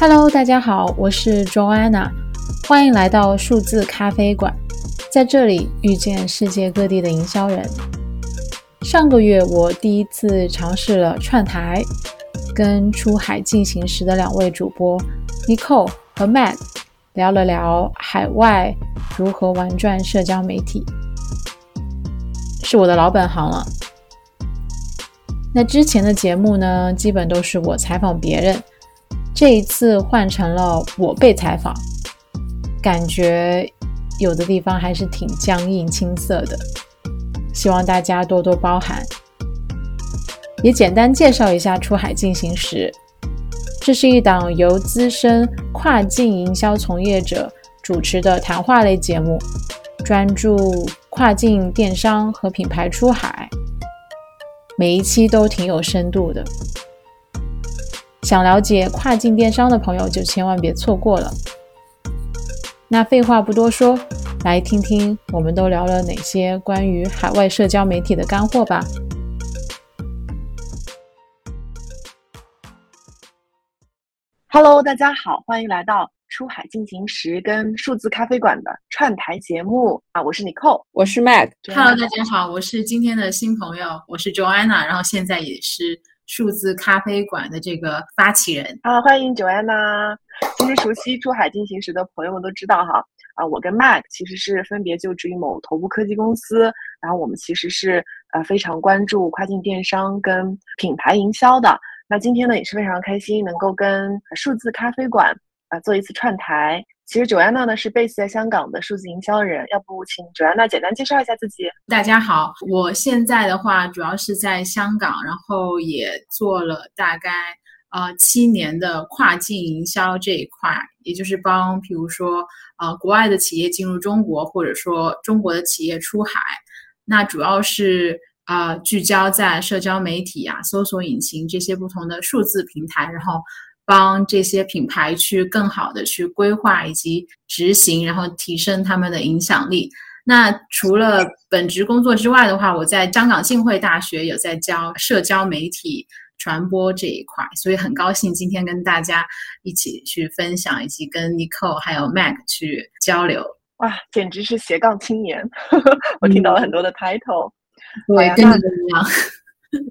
Hello，大家好，我是 Joanna，欢迎来到数字咖啡馆，在这里遇见世界各地的营销人。上个月我第一次尝试了串台，跟出海进行时的两位主播 Nicole 和 Matt 聊了聊海外如何玩转社交媒体，是我的老本行了。那之前的节目呢，基本都是我采访别人。这一次换成了我被采访，感觉有的地方还是挺僵硬青涩的，希望大家多多包涵。也简单介绍一下出海进行时，这是一档由资深跨境营销从业者主持的谈话类节目，专注跨境电商和品牌出海，每一期都挺有深度的。想了解跨境电商的朋友就千万别错过了。那废话不多说，来听听我们都聊了哪些关于海外社交媒体的干货吧。Hello，大家好，欢迎来到出海进行时跟数字咖啡馆的串台节目啊！我是 Nicole，我是 Mac。Hello，大家好，我是今天的新朋友，我是 Joanna，然后现在也是。数字咖啡馆的这个发起人啊，欢迎 Joanna。其实熟悉出海进行时的朋友们都知道哈，啊，我跟 Mac 其实是分别就职于某头部科技公司，然后我们其实是呃非常关注跨境电商跟品牌营销的。那今天呢也是非常开心能够跟数字咖啡馆啊做一次串台。其实九安娜呢是 base 在香港的数字营销人，要不请九安娜简单介绍一下自己？大家好，我现在的话主要是在香港，然后也做了大概呃七年的跨境营销这一块，也就是帮比如说呃国外的企业进入中国，或者说中国的企业出海，那主要是啊聚焦在社交媒体啊、搜索引擎这些不同的数字平台，然后。帮这些品牌去更好的去规划以及执行，然后提升他们的影响力。那除了本职工作之外的话，我在香港浸会大学有在教社交媒体传播这一块，所以很高兴今天跟大家一起去分享，以及跟 Nicole 还有 Mac 去交流。哇，简直是斜杠青年！我听到了很多的 title。对，跟你一样。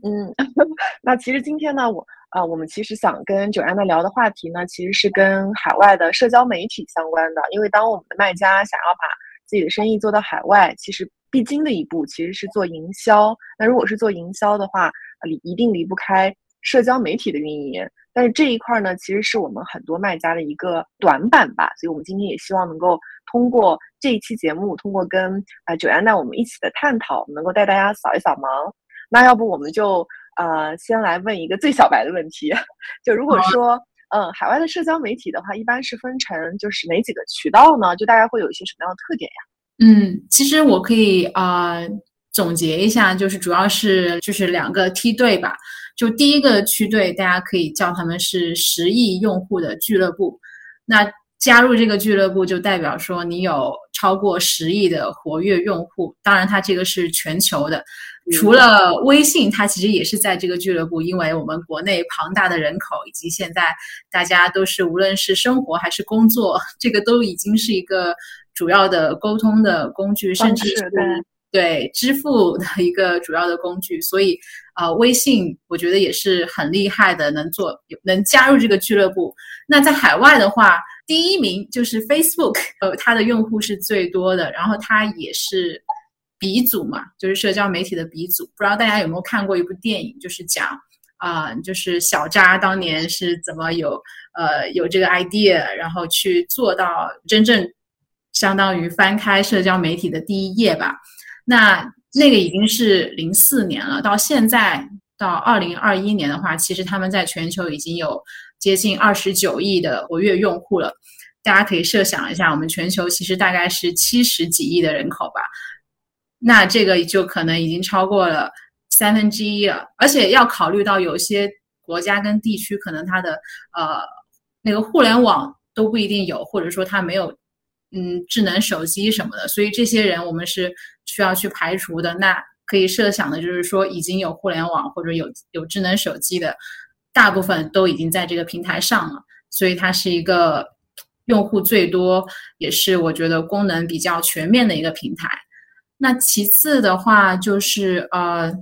嗯，那其实今天呢，我。啊，我们其实想跟九安娜聊的话题呢，其实是跟海外的社交媒体相关的。因为当我们的卖家想要把自己的生意做到海外，其实必经的一步其实是做营销。那如果是做营销的话，离一定离不开社交媒体的运营。但是这一块呢，其实是我们很多卖家的一个短板吧。所以我们今天也希望能够通过这一期节目，通过跟啊九安娜我们一起的探讨，能够带大家扫一扫盲。那要不我们就。呃，先来问一个最小白的问题，就如果说，嗯，海外的社交媒体的话，一般是分成就是哪几个渠道呢？就大概会有一些什么样的特点呀？嗯，其实我可以啊总结一下，就是主要是就是两个梯队吧。就第一个区队，大家可以叫他们是十亿用户的俱乐部。那加入这个俱乐部，就代表说你有超过十亿的活跃用户。当然，它这个是全球的。除了微信，它其实也是在这个俱乐部，因为我们国内庞大的人口，以及现在大家都是无论是生活还是工作，这个都已经是一个主要的沟通的工具，甚至是对支付的一个主要的工具。所以，呃，微信我觉得也是很厉害的，能做能加入这个俱乐部。那在海外的话，第一名就是 Facebook，呃，它的用户是最多的，然后它也是。鼻祖嘛，就是社交媒体的鼻祖。不知道大家有没有看过一部电影，就是讲啊，就是小扎当年是怎么有呃有这个 idea，然后去做到真正相当于翻开社交媒体的第一页吧。那那个已经是零四年了，到现在到二零二一年的话，其实他们在全球已经有接近二十九亿的活跃用户了。大家可以设想一下，我们全球其实大概是七十几亿的人口吧。那这个就可能已经超过了三分之一了，而且要考虑到有些国家跟地区可能它的呃那个互联网都不一定有，或者说它没有嗯智能手机什么的，所以这些人我们是需要去排除的。那可以设想的就是说，已经有互联网或者有有智能手机的，大部分都已经在这个平台上了。所以它是一个用户最多，也是我觉得功能比较全面的一个平台。那其次的话就是呃，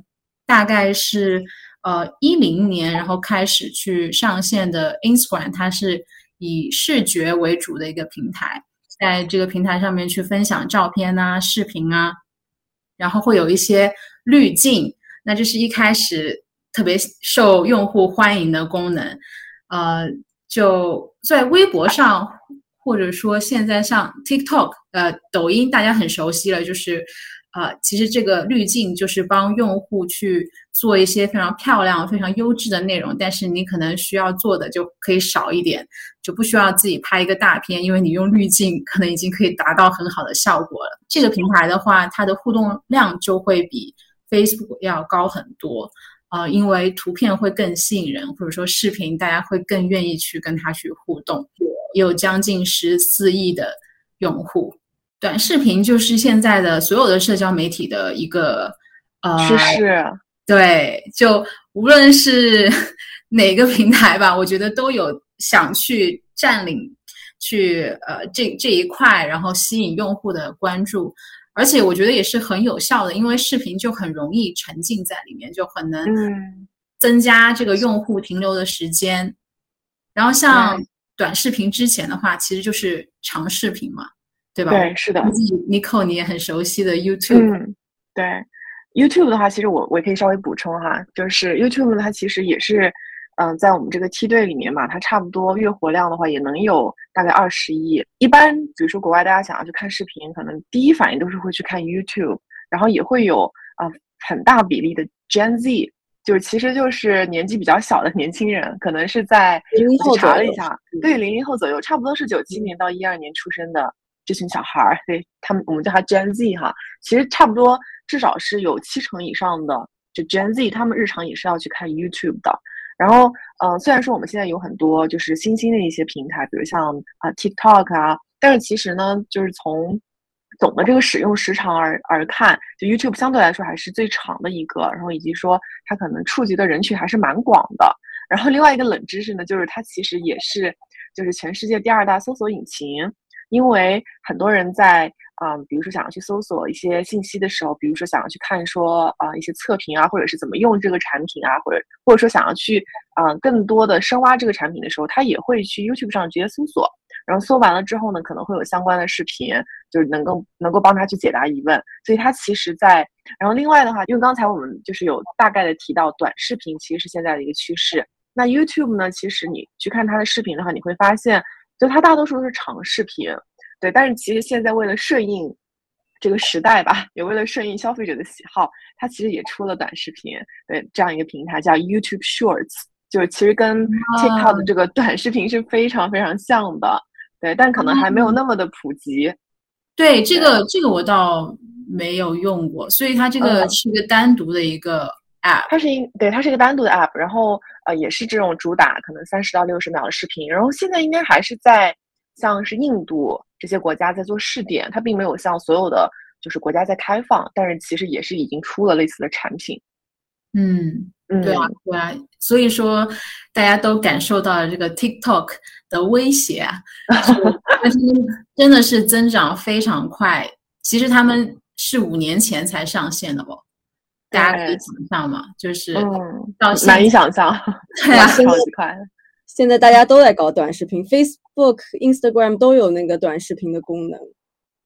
大概是呃一零年，然后开始去上线的 Instagram，它是以视觉为主的一个平台，在这个平台上面去分享照片啊、视频啊，然后会有一些滤镜，那这是一开始特别受用户欢迎的功能，呃，就在微博上。或者说现在像 TikTok、呃抖音，大家很熟悉了，就是，呃，其实这个滤镜就是帮用户去做一些非常漂亮、非常优质的内容，但是你可能需要做的就可以少一点，就不需要自己拍一个大片，因为你用滤镜可能已经可以达到很好的效果了。这个平台的话，它的互动量就会比 Facebook 要高很多，呃，因为图片会更吸引人，或者说视频大家会更愿意去跟它去互动。有将近十四亿的用户，短视频就是现在的所有的社交媒体的一个呃趋势。对，就无论是 哪个平台吧，我觉得都有想去占领，去呃这这一块，然后吸引用户的关注。而且我觉得也是很有效的，因为视频就很容易沉浸在里面，就很能增加这个用户停留的时间。然后像。短视频之前的话，其实就是长视频嘛，对吧？对，是的。Nico，你也很熟悉的 YouTube。嗯，对，YouTube 的话，其实我我也可以稍微补充哈，就是 YouTube 它其实也是，嗯，在我们这个梯队里面嘛，它差不多月活量的话也能有大概二十亿。一般比如说国外大家想要去看视频，可能第一反应都是会去看 YouTube，然后也会有啊很大比例的 Gen Z。就是其实就是年纪比较小的年轻人，可能是在零零后查了一下，对零零后左右，差不多是九七年到一二年出生的这群小孩儿，对他们我们叫他 Gen Z 哈，其实差不多至少是有七成以上的就 Gen Z，他们日常也是要去看 YouTube 的。然后，嗯，虽然说我们现在有很多就是新兴的一些平台，比如像啊 TikTok 啊，但是其实呢，就是从总的这个使用时长而而看，就 YouTube 相对来说还是最长的一个，然后以及说它可能触及的人群还是蛮广的。然后另外一个冷知识呢，就是它其实也是就是全世界第二大搜索引擎，因为很多人在啊，比如说想要去搜索一些信息的时候，比如说想要去看说啊一些测评啊，或者是怎么用这个产品啊，或者或者说想要去啊更多的深挖这个产品的时候，他也会去 YouTube 上直接搜索。然后搜完了之后呢，可能会有相关的视频，就是能够能够帮他去解答疑问。所以他其实，在然后另外的话，因为刚才我们就是有大概的提到短视频其实是现在的一个趋势。那 YouTube 呢，其实你去看它的视频的话，你会发现，就它大多数都是长视频，对。但是其实现在为了顺应这个时代吧，也为了顺应消费者的喜好，它其实也出了短视频，对这样一个平台叫 YouTube Shorts，就是其实跟 TikTok 的这个短视频是非常非常像的。对，但可能还没有那么的普及。对，这个这个我倒没有用过，所以它这个是一个单独的一个 app。它是一对，它是一个单独的 app，然后呃也是这种主打可能三十到六十秒的视频，然后现在应该还是在像是印度这些国家在做试点，它并没有像所有的就是国家在开放，但是其实也是已经出了类似的产品。嗯。对啊，对啊，所以说大家都感受到了这个 TikTok 的威胁啊，真的是增长非常快。其实他们是五年前才上线的哦，大家可以想象嘛，就是到、嗯难以想象，对啊，超级快。现在大家都在搞短视频，Facebook、Instagram 都有那个短视频的功能。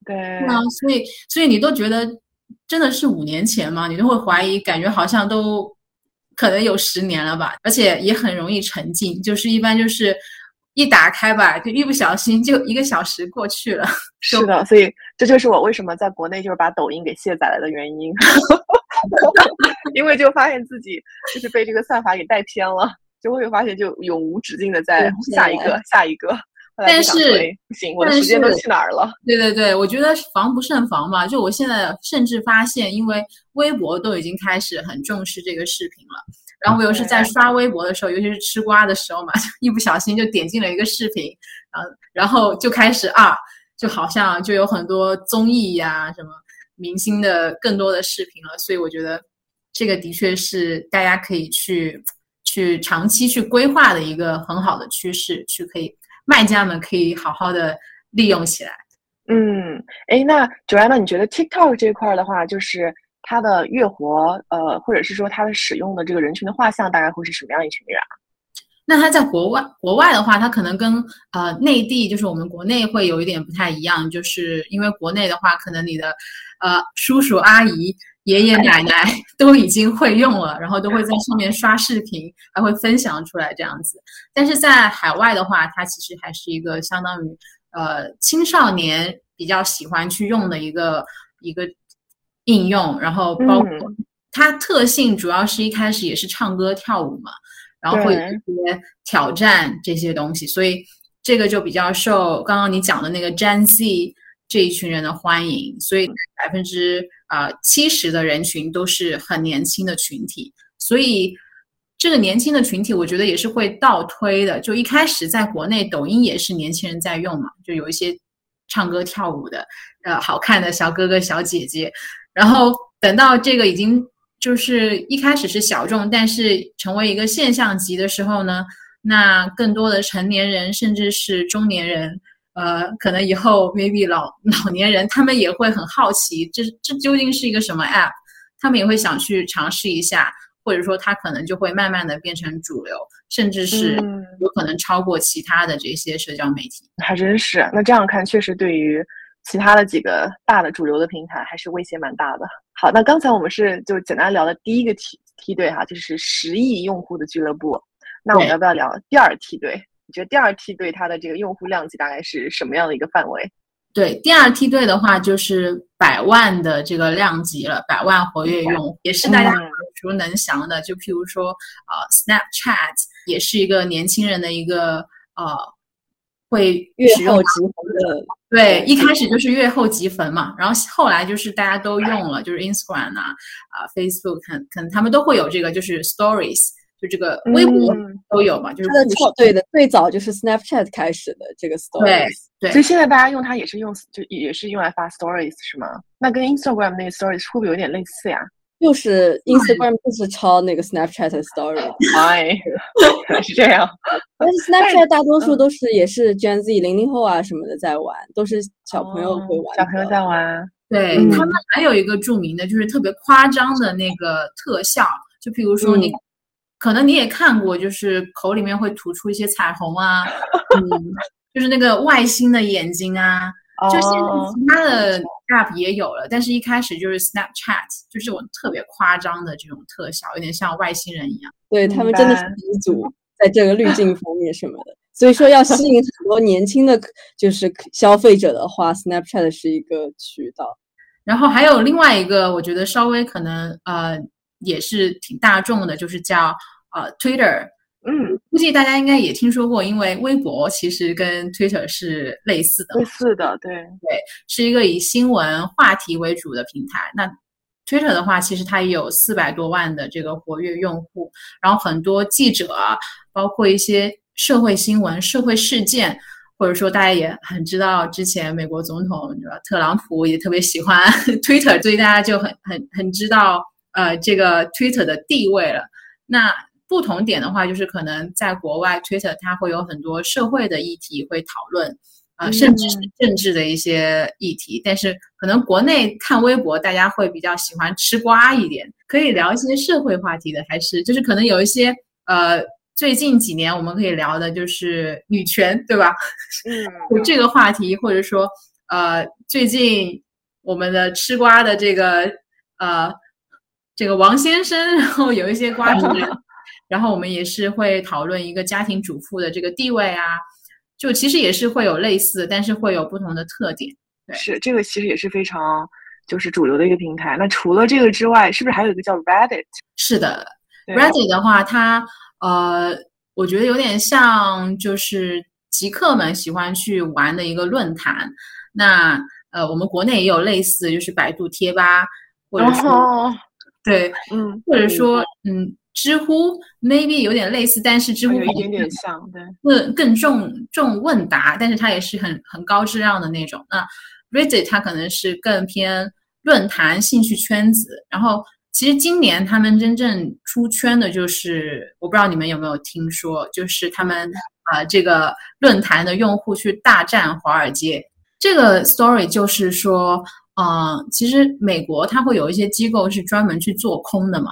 对啊，所以所以你都觉得真的是五年前吗？你都会怀疑，感觉好像都。可能有十年了吧，而且也很容易沉浸，就是一般就是一打开吧，就一不小心就一个小时过去了。是的，所以这就是我为什么在国内就是把抖音给卸载了的原因，因为就发现自己就是被这个算法给带偏了，就会发现就永无止境的在下一个下一个。但是不行，我的时间都去哪儿了？对对对，我觉得防不胜防嘛。就我现在甚至发现，因为微博都已经开始很重视这个视频了。然后我又是在刷微博的时候，尤其是吃瓜的时候嘛，一不小心就点进了一个视频，然后然后就开始啊，就好像就有很多综艺呀、什么明星的更多的视频了。所以我觉得这个的确是大家可以去去长期去规划的一个很好的趋势，去可以卖家们可以好好的利用起来。嗯，哎，那九安，呢你觉得 TikTok 这块的话，就是它的月活，呃，或者是说它的使用的这个人群的画像，大概会是什么样一群人啊？那它在国外，国外的话，它可能跟呃内地，就是我们国内会有一点不太一样，就是因为国内的话，可能你的呃叔叔阿姨、爷爷奶奶 都已经会用了，然后都会在上面刷视频，还会分享出来这样子。但是在海外的话，它其实还是一个相当于呃青少年比较喜欢去用的一个一个应用，然后包括它特性主要是一开始也是唱歌跳舞嘛。然后会有一些挑战这些东西，所以这个就比较受刚刚你讲的那个 Gen Z 这一群人的欢迎，所以百分之啊七十的人群都是很年轻的群体，所以这个年轻的群体我觉得也是会倒推的。就一开始在国内，抖音也是年轻人在用嘛，就有一些唱歌跳舞的呃好看的小哥哥小姐姐，然后等到这个已经。就是一开始是小众，但是成为一个现象级的时候呢，那更多的成年人甚至是中年人，呃，可能以后 maybe 老 老年人，他们也会很好奇，这这究竟是一个什么 app，他们也会想去尝试一下，或者说它可能就会慢慢的变成主流，甚至是有可能超过其他的这些社交媒体。还真是，那这样看确实对于。其他的几个大的主流的平台还是威胁蛮大的。好，那刚才我们是就简单聊的第一个梯梯队哈，就是十亿用户的俱乐部。那我们要不要聊第二梯队？你觉得第二梯队它的这个用户量级大概是什么样的一个范围？对，第二梯队的话就是百万的这个量级了，百万活跃用户也是大家耳熟能详的。就譬如说，呃，Snapchat 也是一个年轻人的一个呃。会月后即焚的，对，一开始就是月后即焚嘛，然后后来就是大家都用了，就是 Instagram 啊，啊 Facebook，可可能他们都会有这个，就是 Stories，就这个微博都有嘛，就是对的，最早就是 Snapchat 开始的这个 Stories，对，所以现在大家用它也是用，就也是用来发 Stories 是吗？那跟 Instagram 那个 Stories 会不会有点类似呀？就是 Instagram 就是抄那个 Snapchat 的 Story，哎，是这样。但是 Snapchat 大多数都是也是 Gen Z 零零后啊什么的在玩，都是小朋友会玩。小朋友在玩，对他们还有一个著名的，就是特别夸张的那个特效，就比如说你，可能你也看过，就是口里面会吐出一些彩虹啊，嗯，就是那个外星的眼睛啊。就现在其他的 app 也有了，但是一开始就是 Snapchat，就是这种特别夸张的这种特效，有点像外星人一样。对他们真的是鼻祖，在这个滤镜方面什么的。所以说要吸引很多年轻的，就是消费者的话，Snapchat 是一个渠道。然后还有另外一个，我觉得稍微可能呃也是挺大众的，就是叫呃 Twitter。嗯，估计大家应该也听说过，因为微博其实跟 Twitter 是类似的，类似的，对对，是一个以新闻话题为主的平台。那 Twitter 的话，其实它也有四百多万的这个活跃用户，然后很多记者，包括一些社会新闻、社会事件，或者说大家也很知道，之前美国总统特朗普也特别喜欢 Twitter，所以大家就很很很知道呃这个 Twitter 的地位了。那不同点的话，就是可能在国外，Twitter 它会有很多社会的议题会讨论，啊，甚至是政治的一些议题。但是可能国内看微博，大家会比较喜欢吃瓜一点，可以聊一些社会话题的，还是就是可能有一些呃，最近几年我们可以聊的就是女权，对吧？嗯，就这个话题，或者说呃，最近我们的吃瓜的这个呃，这个王先生，然后有一些瓜主。然后我们也是会讨论一个家庭主妇的这个地位啊，就其实也是会有类似，但是会有不同的特点。对是这个其实也是非常就是主流的一个平台。那除了这个之外，是不是还有一个叫 Reddit？是的，Reddit 的话，它呃，我觉得有点像就是极客们喜欢去玩的一个论坛。那呃，我们国内也有类似，就是百度贴吧，或者说对，嗯，或者说嗯。知乎 maybe 有点类似，但是知乎有一点点像，对，更更重重问答，但是它也是很很高质量的那种。那 Reddit 它可能是更偏论坛兴趣圈子。然后其实今年他们真正出圈的就是，我不知道你们有没有听说，就是他们啊这个论坛的用户去大战华尔街。这个 story 就是说，呃，其实美国它会有一些机构是专门去做空的嘛。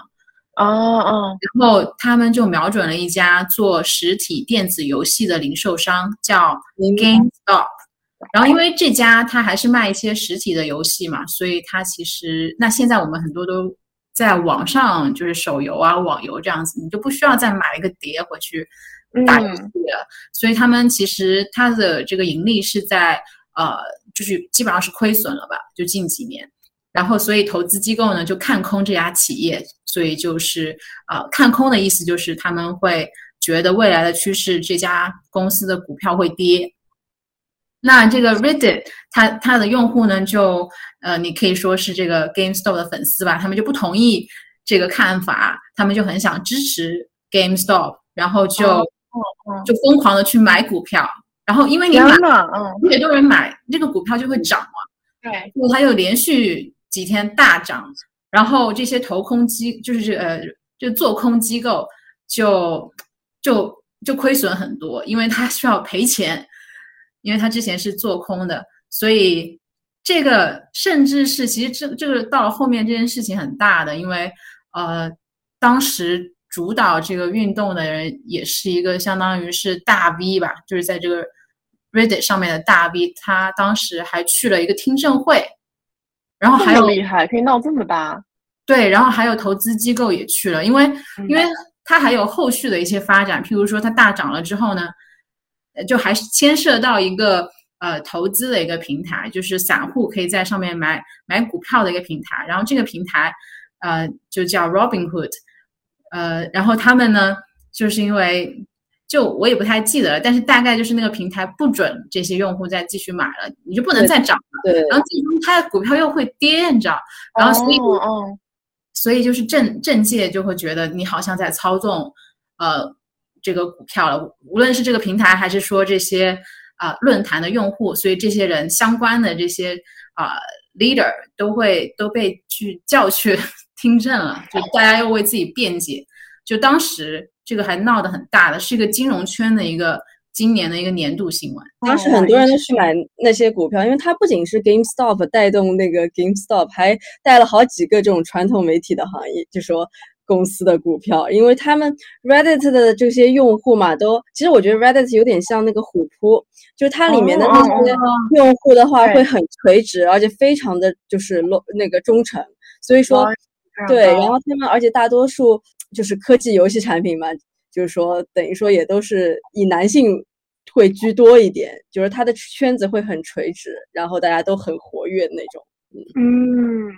哦哦，然后他们就瞄准了一家做实体电子游戏的零售商，叫 GameStop。然后因为这家它还是卖一些实体的游戏嘛，所以它其实那现在我们很多都在网上就是手游啊、网游这样子，你就不需要再买一个碟回去打游戏了。所以他们其实它的这个盈利是在呃，就是基本上是亏损了吧，就近几年。然后所以投资机构呢就看空这家企业。所以就是呃，看空的意思就是他们会觉得未来的趋势，这家公司的股票会跌。那这个 Reddit 它它的用户呢，就呃，你可以说是这个 GameStop 的粉丝吧，他们就不同意这个看法，他们就很想支持 GameStop，然后就就疯狂的去买股票。然后因为你买，嗯，特别多人买，这个股票就会涨嘛。对，所以它又连续几天大涨。然后这些投空机就是呃，就做空机构就就就亏损很多，因为他需要赔钱，因为他之前是做空的，所以这个甚至是其实这这个到了后面这件事情很大的，因为呃，当时主导这个运动的人也是一个相当于是大 V 吧，就是在这个 Reddit 上面的大 V，他当时还去了一个听证会。然后还有厉害，可以闹这么大，对，然后还有投资机构也去了，因为因为它还有后续的一些发展，譬如说它大涨了之后呢，就还是牵涉到一个呃投资的一个平台，就是散户可以在上面买买股票的一个平台，然后这个平台呃就叫 Robinhood，呃，然后他们呢就是因为。就我也不太记得了，但是大概就是那个平台不准这些用户再继续买了，你就不能再涨了。对。然后最终它的股票又会跌，你知道？然后所以，所以就是政政界就会觉得你好像在操纵，呃，这个股票了。无论是这个平台还是说这些啊论坛的用户，所以这些人相关的这些啊 leader 都会都被去叫去 听证了，就大家又为自己辩解。就当时。这个还闹得很大的，是一个金融圈的一个今年的一个年度新闻。当时很多人都去买那些股票，因为它不仅是 GameStop 带动那个 GameStop，还带了好几个这种传统媒体的行业，就说公司的股票，因为他们 Reddit 的这些用户嘛，都其实我觉得 Reddit 有点像那个虎扑，就是它里面的那些用户的话会很垂直，而且非常的就是那个忠诚，所以说对，然后他们而且大多数。就是科技游戏产品嘛，就是说等于说也都是以男性会居多一点，就是他的圈子会很垂直，然后大家都很活跃那种。嗯，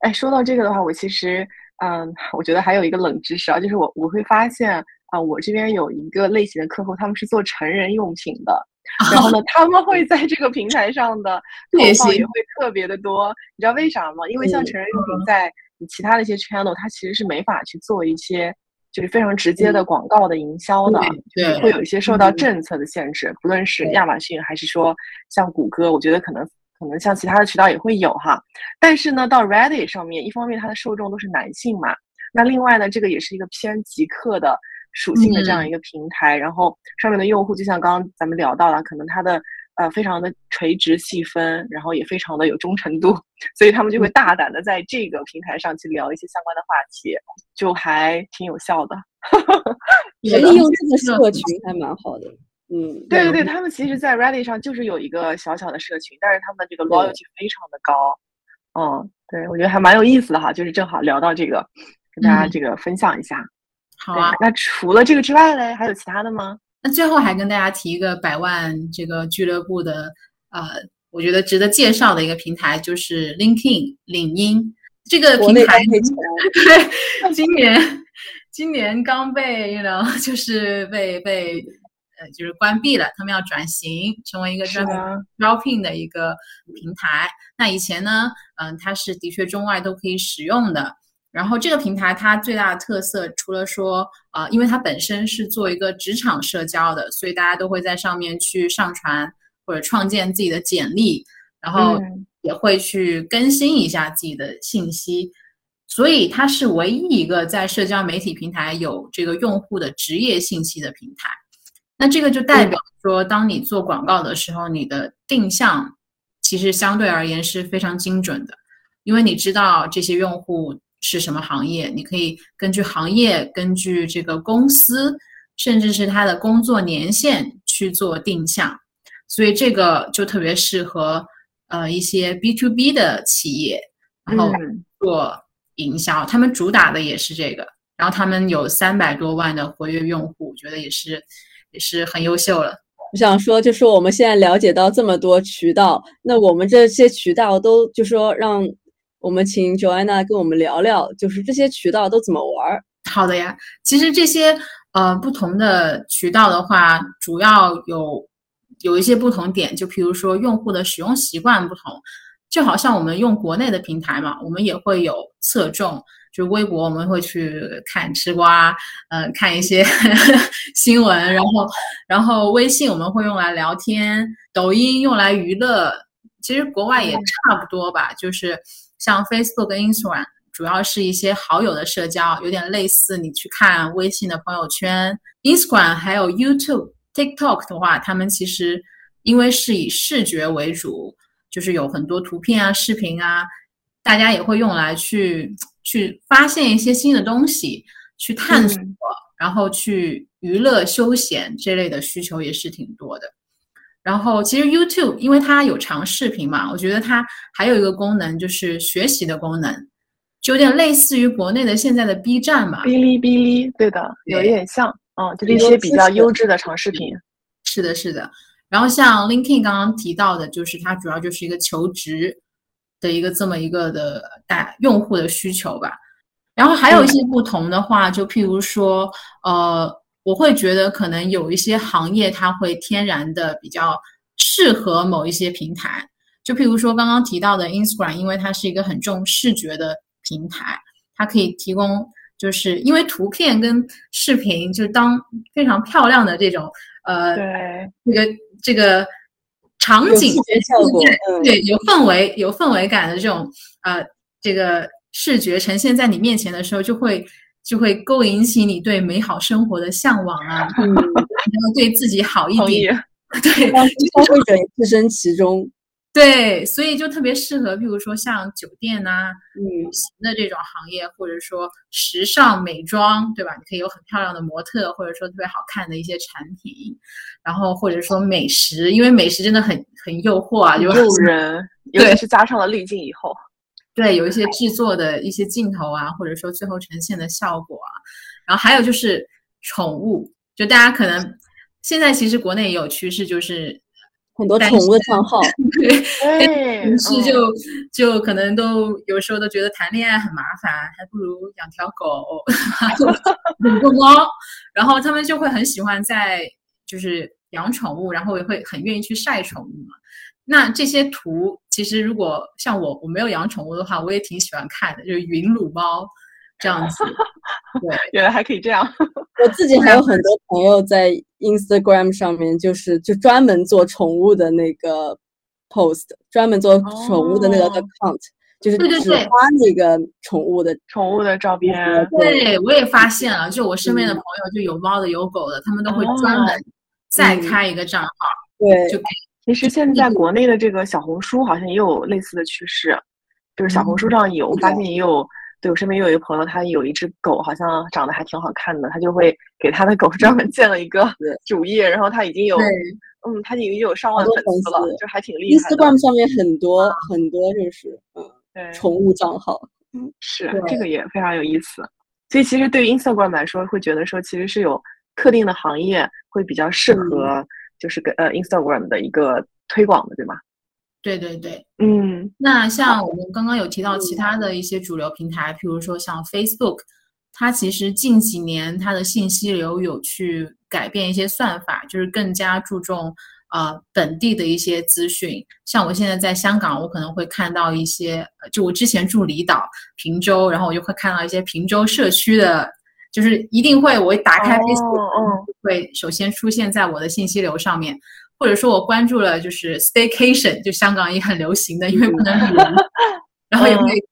哎，说到这个的话，我其实嗯，我觉得还有一个冷知识啊，就是我我会发现啊，我这边有一个类型的客户，他们是做成人用品的，然后呢，他们会在这个平台上的投放也会特别的多，你知道为啥吗？因为像成人用品在。其他的一些 channel，它其实是没法去做一些就是非常直接的广告的营销的，对，会有一些受到政策的限制。不论是亚马逊还是说像谷歌，我觉得可能可能像其他的渠道也会有哈。但是呢，到 Reddit 上面，一方面它的受众都是男性嘛，那另外呢，这个也是一个偏极客的属性的这样一个平台，然后上面的用户就像刚刚咱们聊到了，可能他的。呃，非常的垂直细分，然后也非常的有忠诚度，所以他们就会大胆的在这个平台上去聊一些相关的话题，就还挺有效的。利用这个社群还蛮好的。嗯，对对对，他们其实，在 Reddit 上就是有一个小小的社群，但是他们的这个 loyalty 非常的高。嗯，对，我觉得还蛮有意思的哈，就是正好聊到这个，跟大家这个分享一下。好啊，那除了这个之外嘞，还有其他的吗？那最后还跟大家提一个百万这个俱乐部的，呃，我觉得值得介绍的一个平台就是 LinkedIn 领英这个平台，对，今年今年刚被，you，know 就是被被呃就是关闭了，他们要转型成为一个专门招聘的一个平台。那以前呢，嗯，它是的确中外都可以使用的。然后这个平台它最大的特色，除了说，呃，因为它本身是做一个职场社交的，所以大家都会在上面去上传或者创建自己的简历，然后也会去更新一下自己的信息，所以它是唯一一个在社交媒体平台有这个用户的职业信息的平台。那这个就代表说，当你做广告的时候，你的定向其实相对而言是非常精准的，因为你知道这些用户是什么行业，你可以根据行业、根据这个公司，甚至是他的工作年限去做定向，所以这个就特别适合呃一些 B to B 的企业，然后做营销，他们主打的也是这个，然后他们有三百多万的活跃用户，我觉得也是。也是很优秀了。我想说，就是我们现在了解到这么多渠道，那我们这些渠道都就说让我们请 Joanna 跟我们聊聊，就是这些渠道都怎么玩？好的呀，其实这些呃不同的渠道的话，主要有有一些不同点，就比如说用户的使用习惯不同，就好像我们用国内的平台嘛，我们也会有侧重。就微博，我们会去看吃瓜，嗯，看一些 新闻，然后，然后微信我们会用来聊天，抖音用来娱乐。其实国外也差不多吧，就是像 Facebook 跟 Instagram，主要是一些好友的社交，有点类似你去看微信的朋友圈。Instagram 还有 YouTube、TikTok 的话，他们其实因为是以视觉为主，就是有很多图片啊、视频啊，大家也会用来去。去发现一些新的东西，去探索，然后去娱乐休闲这类的需求也是挺多的。然后其实 YouTube 因为它有长视频嘛，我觉得它还有一个功能就是学习的功能，就有点类似于国内的现在的 B 站吧。哔哩哔哩，对的，有一点像，嗯，就是一些比较优质的长视频。是的，是的。然后像 LinkedIn 刚刚提到的，就是它主要就是一个求职。的一个这么一个的大用户的需求吧，然后还有一些不同的话，就譬如说，呃，我会觉得可能有一些行业它会天然的比较适合某一些平台，就譬如说刚刚提到的 Instagram，因为它是一个很重视觉的平台，它可以提供，就是因为图片跟视频就当非常漂亮的这种，呃，对，这个这个。场景效果，对，有氛围、有氛围感的这种呃，这个视觉呈现在你面前的时候，就会就会勾引起你对美好生活的向往啊，然后对自己好一点，对，让消费者置身其中。对，所以就特别适合，譬如说像酒店呐、旅行的这种行业，或者说时尚美妆，对吧？你可以有很漂亮的模特，或者说特别好看的一些产品，然后或者说美食，因为美食真的很很诱惑啊，诱人，尤其是加上了滤镜以后，对，有一些制作的一些镜头啊，或者说最后呈现的效果啊，然后还有就是宠物，就大家可能现在其实国内也有趋势，就是。很多宠物的账号，对，于是就就可能都有时候都觉得谈恋爱很麻烦，还不如养条狗，养个猫，然后他们就会很喜欢在就是养宠物，然后也会很愿意去晒宠物嘛。那这些图其实如果像我我没有养宠物的话，我也挺喜欢看的，就是云撸猫。这样子，对，原来还可以这样。我自己还有很多 朋友在 Instagram 上面，就是就专门做宠物的那个 post，专门做宠物的那个 account，就是只发那个宠物的宠物的照片。对，我也发现了，就我身边的朋友，就有猫的有狗的，他们都会专门再开一个账号。对，就其实现在国内的这个小红书好像也有类似的趋势，就是小红书上有，我发现也有。对我身边也有一个朋友，他有一只狗，好像长得还挺好看的，他就会给他的狗专门建了一个主页，然后他已经有，嗯，他已经有上万粉丝了，就还挺厉害。Instagram 上面很多很多就是嗯，对，宠物账号，嗯，是这个也非常有意思。所以其实对于 Instagram 来说，会觉得说其实是有特定的行业会比较适合，就是跟呃 Instagram 的一个推广的，对吗？对对对，嗯，那像我们刚刚有提到其他的一些主流平台，譬如说像 Facebook，它其实近几年它的信息流有去改变一些算法，就是更加注重呃本地的一些资讯。像我现在在香港，我可能会看到一些，就我之前住离岛平洲，然后我就会看到一些平洲社区的，就是一定会我打开 Facebook，会首先出现在我的信息流上面。或者说我关注了，就是 staycation，就香港也很流行的，因为不能旅游，然后也会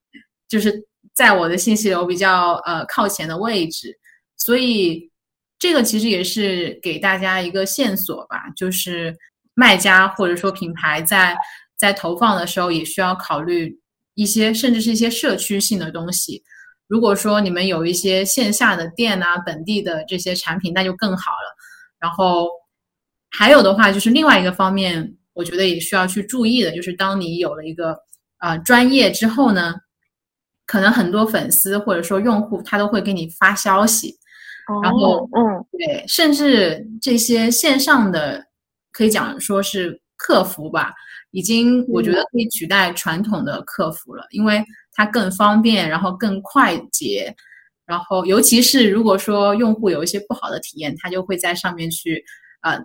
就是在我的信息流比较呃靠前的位置，所以这个其实也是给大家一个线索吧，就是卖家或者说品牌在在投放的时候也需要考虑一些，甚至是一些社区性的东西。如果说你们有一些线下的店啊，本地的这些产品，那就更好了。然后还有的话，就是另外一个方面，我觉得也需要去注意的，就是当你有了一个呃专业之后呢，可能很多粉丝或者说用户他都会给你发消息，然后嗯，对，甚至这些线上的可以讲说是客服吧，已经我觉得可以取代传统的客服了，因为。它更方便，然后更快捷，然后尤其是如果说用户有一些不好的体验，他就会在上面去，呃，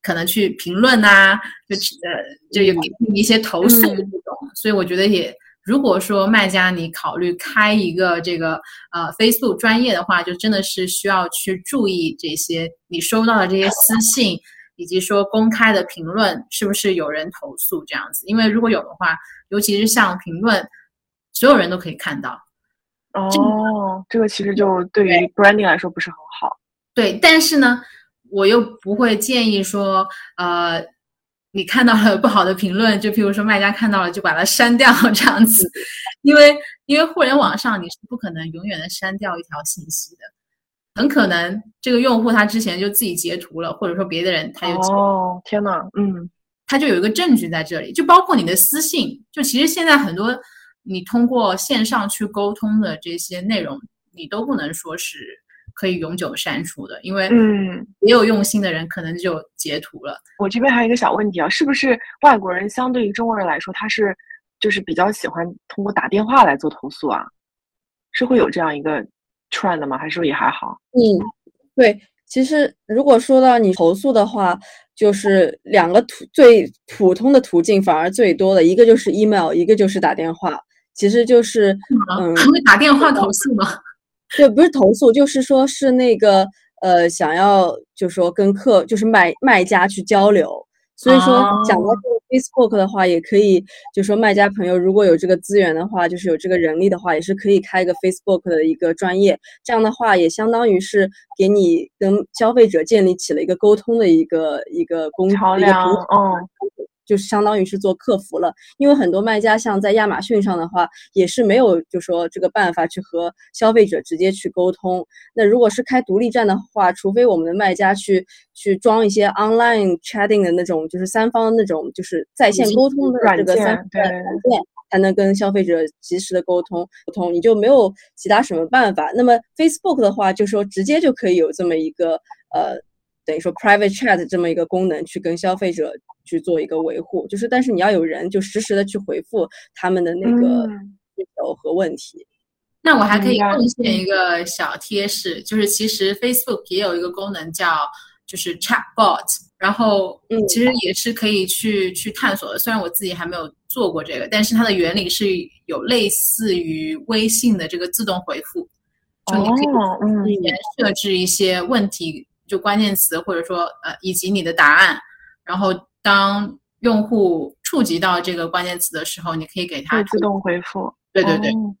可能去评论呐，就呃，就有给你一些投诉这种。所以我觉得也，如果说卖家你考虑开一个这个呃 Facebook 专业的话，就真的是需要去注意这些你收到的这些私信，以及说公开的评论是不是有人投诉这样子。因为如果有的话，尤其是像评论。所有人都可以看到，哦，这个其实就对于 branding 来说不是很好。对，但是呢，我又不会建议说，呃，你看到了不好的评论，就譬如说卖家看到了就把它删掉 这样子，因为因为互联网上你是不可能永远的删掉一条信息的，很可能这个用户他之前就自己截图了，或者说别的人他就哦，天呐，嗯，他就有一个证据在这里，就包括你的私信，就其实现在很多。你通过线上去沟通的这些内容，你都不能说是可以永久删除的，因为嗯，也有用心的人可能就截图了。我这边还有一个小问题啊，是不是外国人相对于中国人来说，他是就是比较喜欢通过打电话来做投诉啊？是会有这样一个 trend 吗？还是也还好？嗯，对，其实如果说到你投诉的话，就是两个途最普通的途径，反而最多的一个就是 email，一个就是打电话。其实就是，嗯，会打电话投诉吗？对，不是投诉，就是说是那个，呃，想要就说跟客，就是卖卖家去交流。所以说讲到这个 Facebook 的话，也可以，就说卖家朋友如果有这个资源的话，就是有这个人力的话，也是可以开一个 Facebook 的一个专业。这样的话，也相当于是给你跟消费者建立起了一个沟通的一个一个公桥梁，嗯。就是相当于是做客服了，因为很多卖家像在亚马逊上的话，也是没有就说这个办法去和消费者直接去沟通。那如果是开独立站的话，除非我们的卖家去去装一些 online chatting 的那种，就是三方的那种，就是在线沟通的这个三软件，才能跟消费者及时的沟通沟通，你就没有其他什么办法。那么 Facebook 的话，就说直接就可以有这么一个呃。等于说 private chat 这么一个功能，去跟消费者去做一个维护，就是但是你要有人就实时的去回复他们的那个需求和问题。那我还可以贡献一个小贴士，就是其实 Facebook 也有一个功能叫就是 chatbot，然后其实也是可以去去探索的。虽然我自己还没有做过这个，但是它的原理是有类似于微信的这个自动回复，就你可以里面设置一些问题。就关键词，或者说呃，以及你的答案，然后当用户触及到这个关键词的时候，你可以给他自动回复。对对对，嗯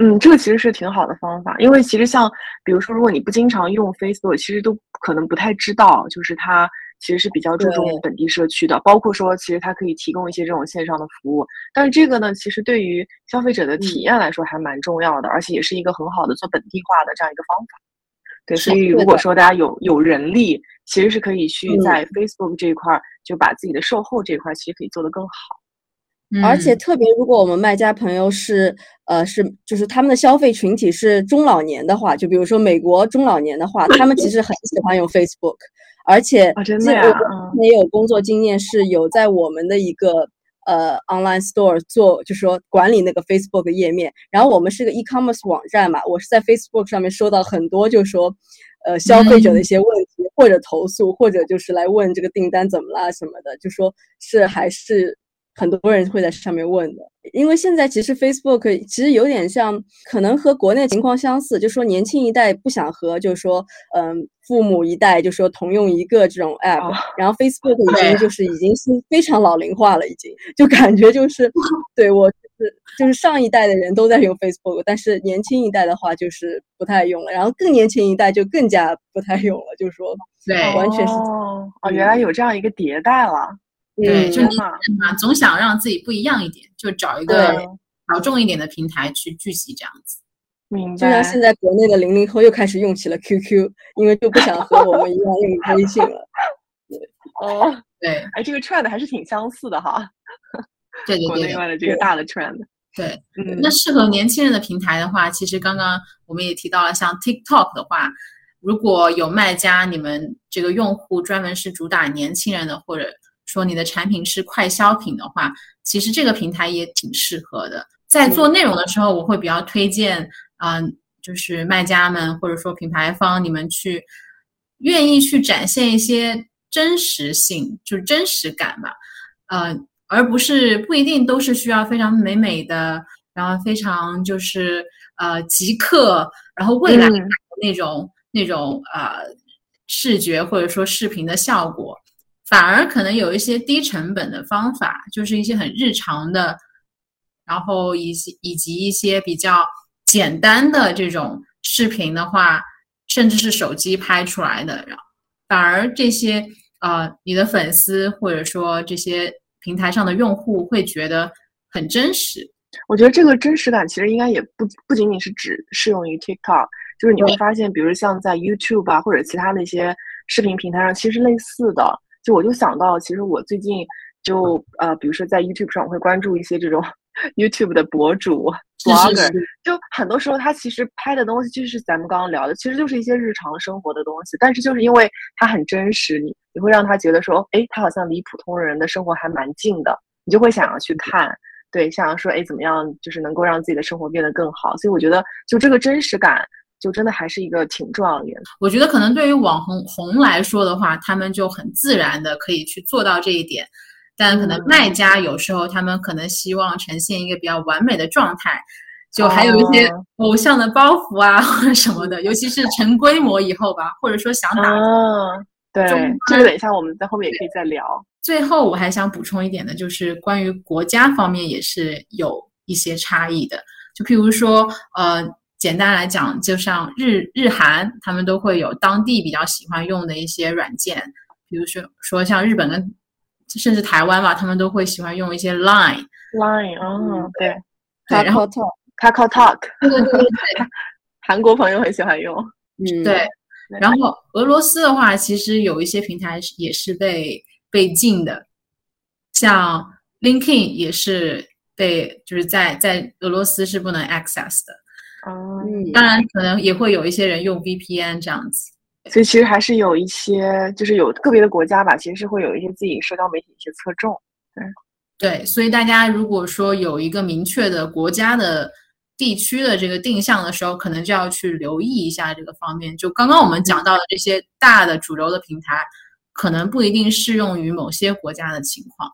嗯，这个其实是挺好的方法，因为其实像比如说，如果你不经常用 Facebook，其实都可能不太知道，就是它其实是比较注重本地社区的，包括说其实它可以提供一些这种线上的服务。但是这个呢，其实对于消费者的体验来说还蛮重要的，而且也是一个很好的做本地化的这样一个方法。对，所以如果说大家有有人力，其实是可以去在 Facebook 这一块，就把自己的售后这一块其实可以做得更好。而且特别，如果我们卖家朋友是呃是就是他们的消费群体是中老年的话，就比如说美国中老年的话，他们其实很喜欢用 Facebook，而且真的呀，也有工作经验是有在我们的一个。呃，online store 做就是说管理那个 Facebook 页面，然后我们是个 e-commerce 网站嘛，我是在 Facebook 上面收到很多就是说，呃，消费者的一些问题或者投诉，或者就是来问这个订单怎么啦什么的，就说是还是。很多人会在上面问的，因为现在其实 Facebook 其实有点像，可能和国内情况相似，就说年轻一代不想和，就是说，嗯，父母一代就说同用一个这种 app，然后 Facebook 已经就是已经是非常老龄化了，已经就感觉就是，对我就是上一代的人都在用 Facebook，但是年轻一代的话就是不太用了，然后更年轻一代就更加不太用了，就是说，对，完全是哦，哦原来有这样一个迭代了。对，就天呐你嘛，总想让自己不一样一点，就找一个小众一点的平台去聚集这样子。明白。就像现在国内的零零后又开始用起了 QQ，因为就不想和我们一样用微信了。哦，对，哎，这个 trend 还是挺相似的哈，对对对国内外的这个大的 trend。对。嗯，那适合年轻人的平台的话，其实刚刚我们也提到了，像 TikTok 的话，如果有卖家，你们这个用户专门是主打年轻人的，或者说你的产品是快消品的话，其实这个平台也挺适合的。在做内容的时候，我会比较推荐，嗯、就是卖家们或者说品牌方，你们去愿意去展现一些真实性，就是真实感吧，呃，而不是不一定都是需要非常美美的，然后非常就是呃即刻，然后未来那种、那种呃视觉或者说视频的效果，反而可能有一些低成本的方法，就是一些很日常的，然后以及以及一些比较简单的这种视频的话，甚至是手机拍出来的，然后反而这些呃你的粉丝或者说这些平台上的用户会觉得很真实。我觉得这个真实感其实应该也不不仅仅是只适用于 TikTok，就是你会发现，比如像在 YouTube 啊或者其他的一些视频平台上，其实类似的。就我就想到，其实我最近就呃，比如说在 YouTube 上，我会关注一些这种 YouTube 的博主 blogger，就很多时候他其实拍的东西就是咱们刚刚聊的，其实就是一些日常生活的东西，但是就是因为它很真实，你你会让他觉得说，哎，他好像离普通人的生活还蛮近的，你就会想要去看。对，想要说，哎，怎么样，就是能够让自己的生活变得更好。所以我觉得，就这个真实感，就真的还是一个挺重要的元素。我觉得可能对于网红红来说的话，他们就很自然的可以去做到这一点，但可能嗯卖家有时候他们可能希望呈现一个比较完美的状态，就还有一些哦偶像的包袱啊 或者什么的，尤其是成规模以后吧，或者说想打哦，对中，这个等一下我们在后面也可以再聊。最后，我还想补充一点的，就是关于国家方面也是有一些差异的。就譬如说，呃，简单来讲，就像日日韩，他们都会有当地比较喜欢用的一些软件，比如说说像日本跟甚至台湾吧，他们都会喜欢用一些 Line。Line，哦，对。对，然后 Kakao Talk，，Kakao Talk，对对对对。韩国朋友很喜欢用。嗯，对，然后俄罗斯的话，其实有一些平台是也是被被禁的，像 LinkedIn 也是被就是在在俄罗斯是不能 access 的。哦，嗯，当然，可能也会有一些人用 VPN 这样子。所以其实还是有一些，就是有个别的国家吧，其实是会有一些自己社交媒体一些侧重。对对，所以大家如果说有一个明确的国家的地区的这个定向的时候，可能就要去留意一下这个方面。就刚刚我们讲到的这些大的主流的平台，可能不一定适用于某些国家的情况。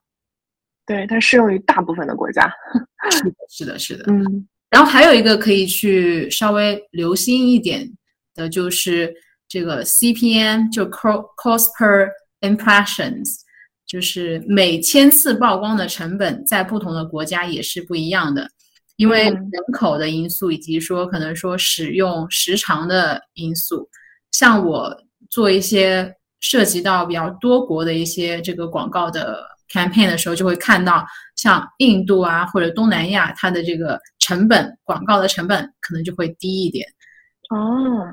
对，它适用于大部分的国家。是的，是的。嗯，然后还有一个可以去稍微留心一点的，就是这个 CPM，就 co- cost per impressions，就是每千次曝光的成本在不同的国家也是不一样的，因为嗯人口的因素以及说可能说使用时长的因素。像我做一些涉及到比较多国的一些这个广告的 campaign 的时候，就会看到像印度啊或者东南亚，它的这个成本广告的成本可能就会低一点。哦，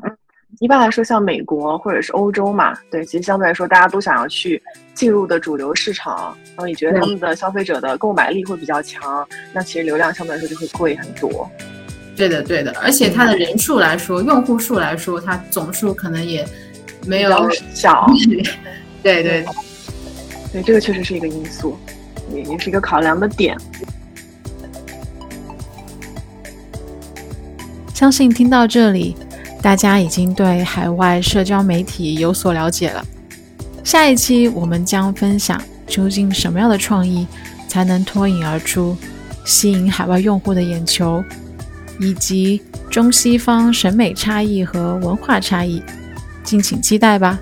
嗯一般来说，像美国或者是欧洲嘛，对，其实相对来说，大家都想要去进入的主流市场，然后你觉得他们的消费者的购买力会比较强，那其实流量相对来说就会贵很多。对的，对的，而且它的人数来说，用户数来说，它总数可能也没有 小，对对对，这个确实是一个因素，也也是一个考量的点。相信听到这里，大家已经对海外社交媒体有所了解了。下一期我们将分享究竟什么样的创意才能脱颖而出，吸引海外用户的眼球，以及中西方审美差异和文化差异，敬请期待吧。